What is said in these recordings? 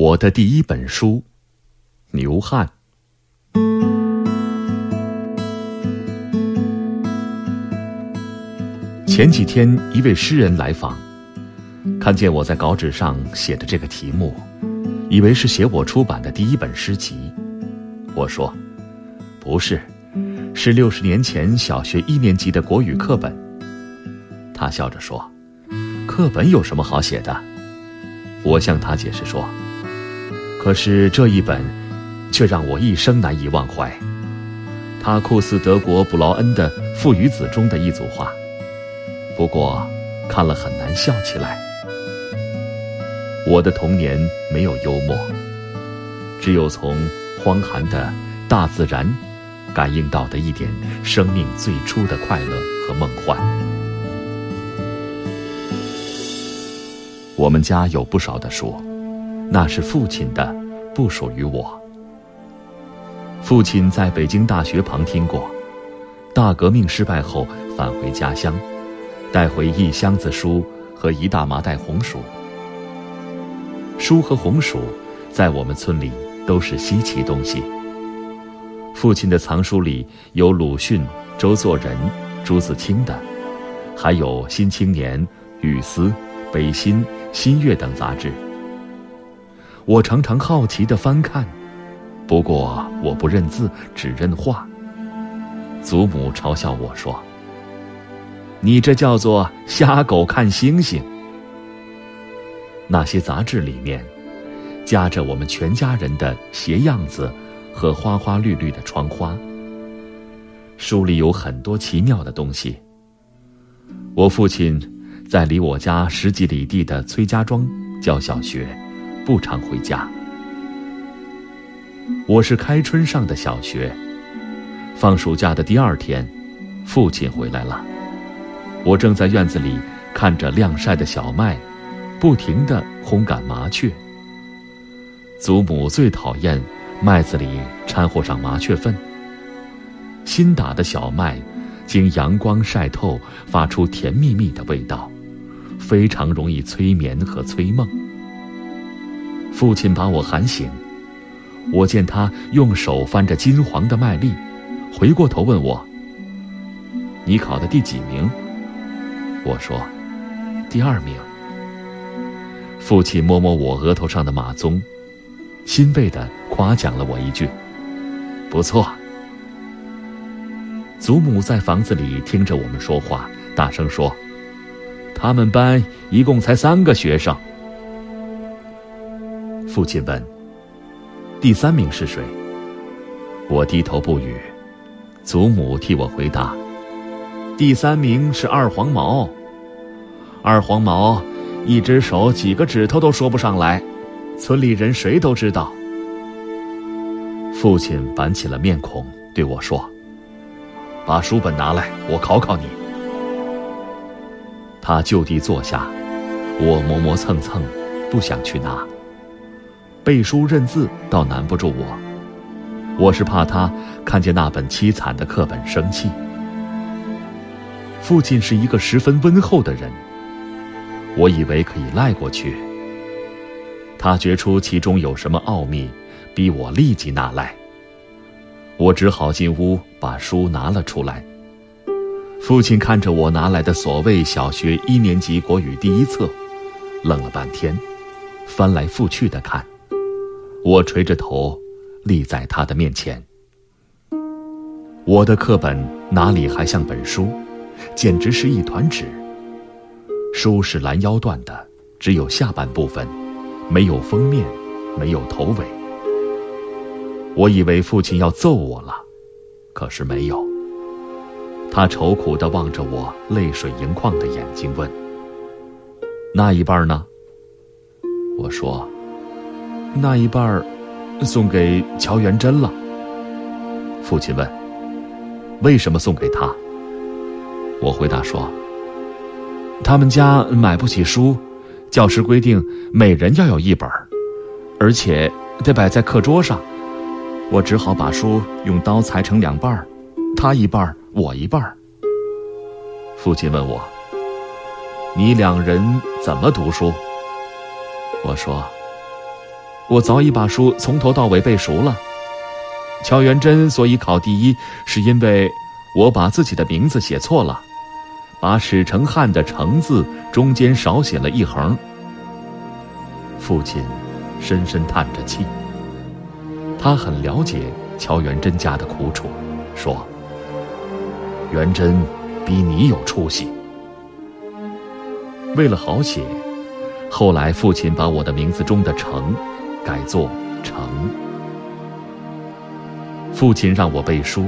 我的第一本书，牛汉。前几天，一位诗人来访，看见我在稿纸上写的这个题目，以为是写我出版的第一本诗集。我说：“不是，是六十年前小学一年级的国语课本。”他笑着说：“课本有什么好写的？”我向他解释说。可是这一本，却让我一生难以忘怀。它酷似德国布劳恩的《父与子》中的一组画，不过看了很难笑起来。我的童年没有幽默，只有从荒寒的大自然感应到的一点生命最初的快乐和梦幻。我们家有不少的书。那是父亲的，不属于我。父亲在北京大学旁听过，大革命失败后返回家乡，带回一箱子书和一大麻袋红薯。书和红薯，在我们村里都是稀奇东西。父亲的藏书里有鲁迅、周作人、朱自清的，还有《新青年》《雨丝》《北新》《新月》等杂志。我常常好奇地翻看，不过我不认字，只认画。祖母嘲笑我说：“你这叫做瞎狗看星星。”那些杂志里面，夹着我们全家人的鞋样子和花花绿绿的窗花。书里有很多奇妙的东西。我父亲在离我家十几里地的崔家庄教小学。不常回家。我是开春上的小学，放暑假的第二天，父亲回来了。我正在院子里看着晾晒的小麦，不停地轰赶麻雀。祖母最讨厌麦子里掺和上麻雀粪。新打的小麦，经阳光晒透，发出甜蜜蜜的味道，非常容易催眠和催梦。父亲把我喊醒，我见他用手翻着金黄的麦粒，回过头问我：“你考的第几名？”我说：“第二名。”父亲摸摸我额头上的马鬃，欣慰的夸奖了我一句：“不错。”祖母在房子里听着我们说话，大声说：“他们班一共才三个学生。”父亲问：“第三名是谁？”我低头不语。祖母替我回答：“第三名是二黄毛。二黄毛一只手几个指头都说不上来，村里人谁都知道。”父亲板起了面孔对我说：“把书本拿来，我考考你。”他就地坐下，我磨磨蹭蹭，不想去拿。背书认字倒难不住我，我是怕他看见那本凄惨的课本生气。父亲是一个十分温厚的人，我以为可以赖过去。他觉出其中有什么奥秘，逼我立即拿来。我只好进屋把书拿了出来。父亲看着我拿来的所谓小学一年级国语第一册，愣了半天，翻来覆去的看。我垂着头，立在他的面前。我的课本哪里还像本书，简直是一团纸。书是拦腰断的，只有下半部分，没有封面，没有头尾。我以为父亲要揍我了，可是没有。他愁苦地望着我泪水盈眶的眼睛，问：“那一半呢？”我说。那一半儿，送给乔元珍了。父亲问：“为什么送给他？”我回答说：“他们家买不起书，教师规定每人要有一本而且得摆在课桌上。我只好把书用刀裁成两半儿，他一半儿，我一半儿。”父亲问我：“你两人怎么读书？”我说。我早已把书从头到尾背熟了。乔元贞所以考第一，是因为我把自己的名字写错了，把史成汉的“成”字中间少写了一横。父亲深深叹着气，他很了解乔元贞家的苦楚，说：“元贞比你有出息。”为了好写，后来父亲把我的名字中的“成”改作“成”。父亲让我背书，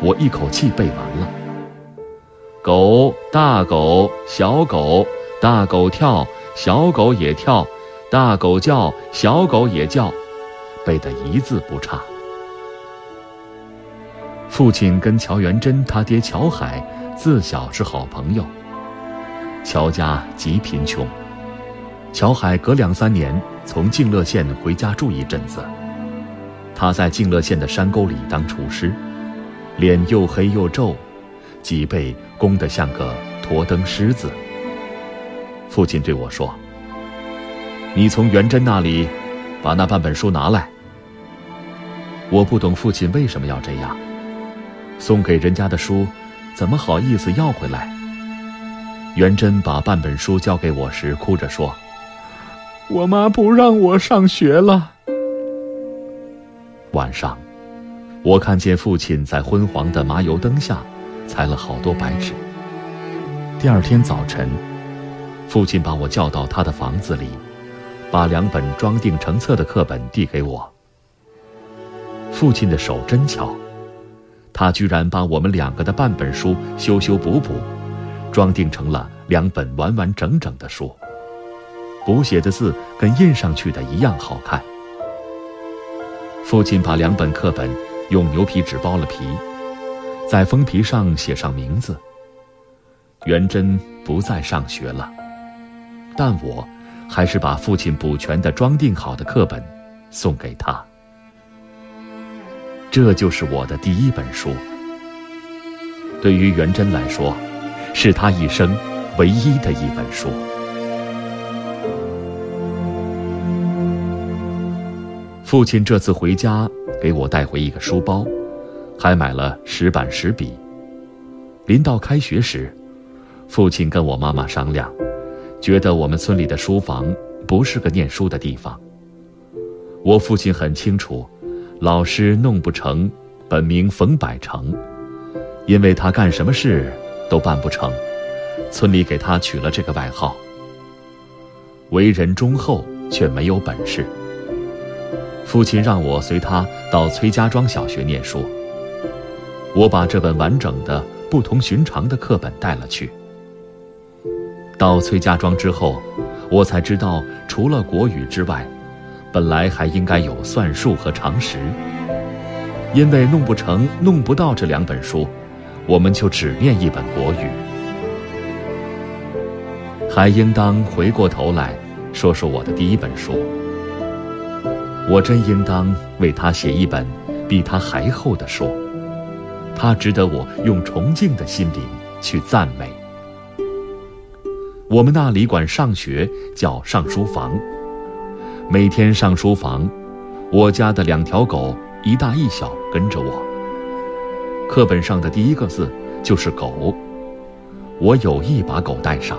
我一口气背完了。狗，大狗，小狗，大狗跳，小狗也跳，大狗叫，小狗也叫，背得一字不差。父亲跟乔元贞他爹乔海自小是好朋友。乔家极贫穷，乔海隔两三年从静乐县回家住一阵子。他在静乐县的山沟里当厨师，脸又黑又皱，脊背弓得像个驼灯狮子。父亲对我说：“你从元贞那里把那半本书拿来。”我不懂父亲为什么要这样，送给人家的书，怎么好意思要回来？元贞把半本书交给我时，哭着说：“我妈不让我上学了。”晚上，我看见父亲在昏黄的麻油灯下裁了好多白纸。第二天早晨，父亲把我叫到他的房子里，把两本装订成册的课本递给我。父亲的手真巧，他居然把我们两个的半本书修修补补，装订成了两本完完整整的书。补写的字跟印上去的一样好看。父亲把两本课本用牛皮纸包了皮，在封皮上写上名字。元贞不再上学了，但我还是把父亲补全的装订好的课本送给他。这就是我的第一本书。对于元贞来说，是他一生唯一的一本书。父亲这次回家，给我带回一个书包，还买了石板石笔。临到开学时，父亲跟我妈妈商量，觉得我们村里的书房不是个念书的地方。我父亲很清楚，老师弄不成，本名冯百成，因为他干什么事都办不成，村里给他取了这个外号。为人忠厚，却没有本事。父亲让我随他到崔家庄小学念书。我把这本完整的、不同寻常的课本带了去。到崔家庄之后，我才知道，除了国语之外，本来还应该有算术和常识。因为弄不成、弄不到这两本书，我们就只念一本国语。还应当回过头来说说我的第一本书。我真应当为他写一本比他还厚的书，他值得我用崇敬的心灵去赞美。我们那里管上学叫上书房，每天上书房，我家的两条狗一大一小跟着我。课本上的第一个字就是狗，我有意把狗带上。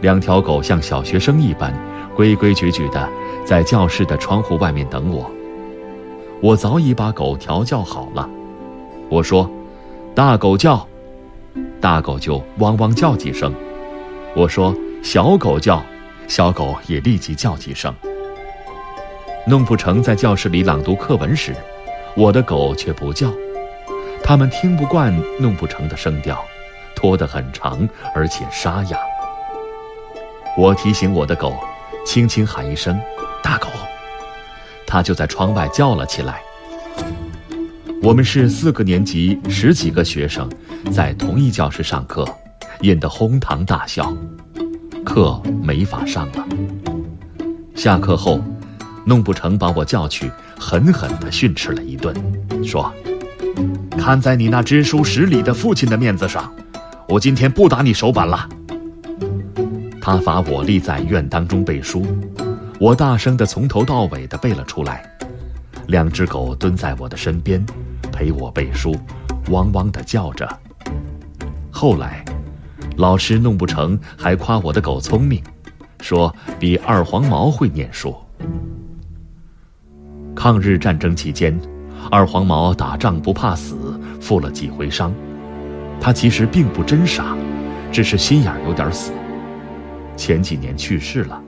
两条狗像小学生一般。规规矩矩的在教室的窗户外面等我。我早已把狗调教好了。我说：“大狗叫，大狗就汪汪叫几声。”我说：“小狗叫，小狗也立即叫几声。”弄不成在教室里朗读课文时，我的狗却不叫，它们听不惯弄不成的声调，拖得很长，而且沙哑。我提醒我的狗。轻轻喊一声“大狗”，它就在窗外叫了起来。我们是四个年级十几个学生，在同一教室上课，引得哄堂大笑，课没法上了。下课后，弄不成把我叫去，狠狠地训斥了一顿，说：“看在你那知书识礼的父亲的面子上，我今天不打你手板了。”他罚我立在院当中背书，我大声的从头到尾的背了出来，两只狗蹲在我的身边，陪我背书，汪汪的叫着。后来，老师弄不成，还夸我的狗聪明，说比二黄毛会念书。抗日战争期间，二黄毛打仗不怕死，负了几回伤。他其实并不真傻，只是心眼有点死。前几年去世了。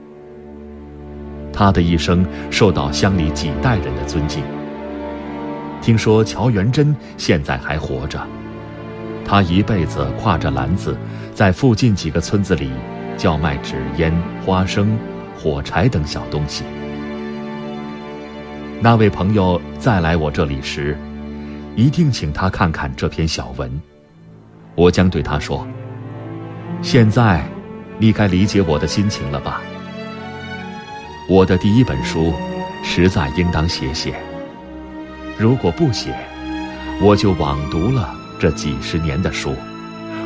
他的一生受到乡里几代人的尊敬。听说乔元珍现在还活着，他一辈子挎着篮子，在附近几个村子里叫卖纸烟、花生、火柴等小东西。那位朋友再来我这里时，一定请他看看这篇小文。我将对他说：“现在，你该理解我的心情了吧？我的第一本书，实在应当写写。如果不写，我就枉读了这几十年的书，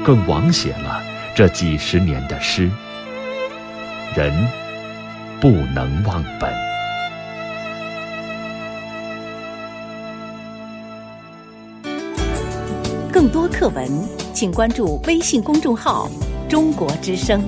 更枉写了这几十年的诗。人不能忘本。”更多课文，请关注微信公众号“中国之声”。